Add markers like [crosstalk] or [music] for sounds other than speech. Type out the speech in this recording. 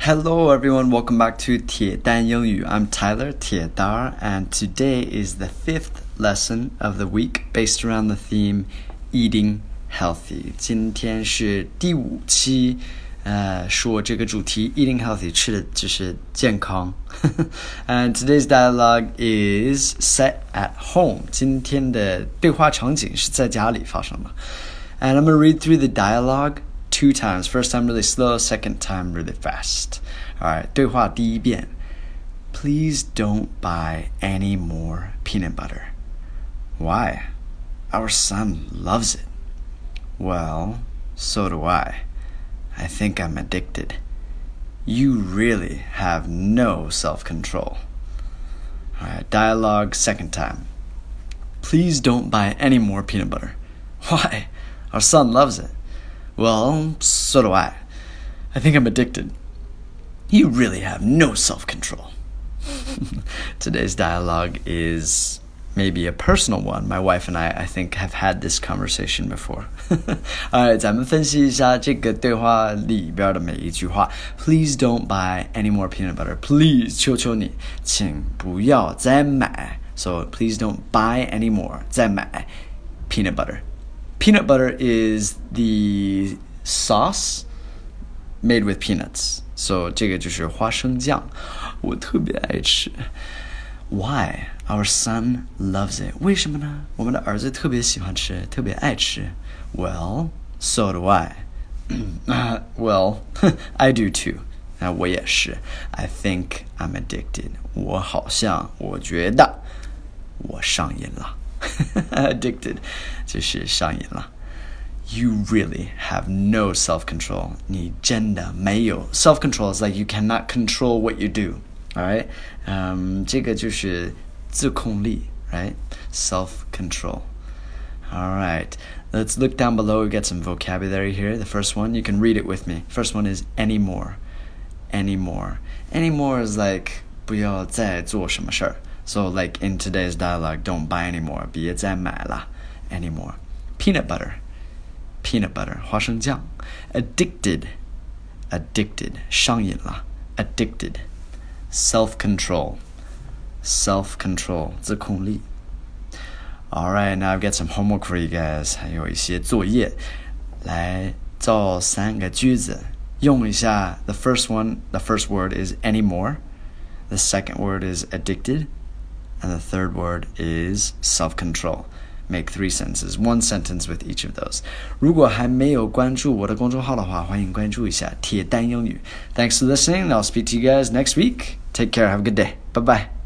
Hello everyone, welcome back to 铁蛋英语. I'm Tyler 铁蛋 and today is the fifth lesson of the week based around the theme eating healthy. 今天是第五期，呃，说这个主题 eating healthy 吃的就是健康。and today's [laughs] dialogue is set at home. 今天的对话场景是在家里发生的。And I'm gonna read through the dialogue two times. First time really slow, second time really fast. All right, 对话第一遍. Please don't buy any more peanut butter. Why? Our son loves it. Well, so do I. I think I'm addicted. You really have no self control. All right, dialogue second time. Please don't buy any more peanut butter. Why? Our son loves it. Well, so do I. I think I'm addicted. You really have no self control. [laughs] Today's dialogue is maybe a personal one. My wife and I, I think, have had this conversation before. [laughs] Alright, 咱们分析一下这个对话里边的每一句话。Please don't buy any more peanut butter. Please, 求求你，请不要再买。So please don't buy any more. 再买 peanut butter peanut butter is the sauce made with peanuts. So 这个就是花生酱，我特别爱吃。Why? Our son loves it. 为什么呢？我们的儿子特别喜欢吃，特别爱吃。Well, so do I. [clears throat] well, [laughs] I do too. 那我也是。I think I'm addicted. 我好像，我觉得我上瘾了。 [laughs] addicted 就是上瘾了。You really have no self control. 你真的没有 self control is like you cannot control what you do. All right, um, 这个就是自控力，right? Self control. All right, let's look down below. We get some vocabulary here. The first one, you can read it with me. First one is anymore. Anymore. Anymore is like 不要再做什么事儿。 so like in today's dialogue, don't buy anymore. 别再买了 anymore. Peanut butter. Peanut butter. 花生酱. Addicted. Addicted. 上瘾了 Addicted. Self control. Self control. 自控力. Alright, now I've got some homework for you guys. 还有一些作业。来造三个句子。用一下 the first one, the first word is anymore. The second word is addicted and the third word is self control. Make three sentences, one sentence with each of those. 如果还没有关注我的公众号的话，欢迎关注一下铁蛋英语。Thanks for listening. I'll speak to you guys next week. Take care. Have a good day. Bye bye.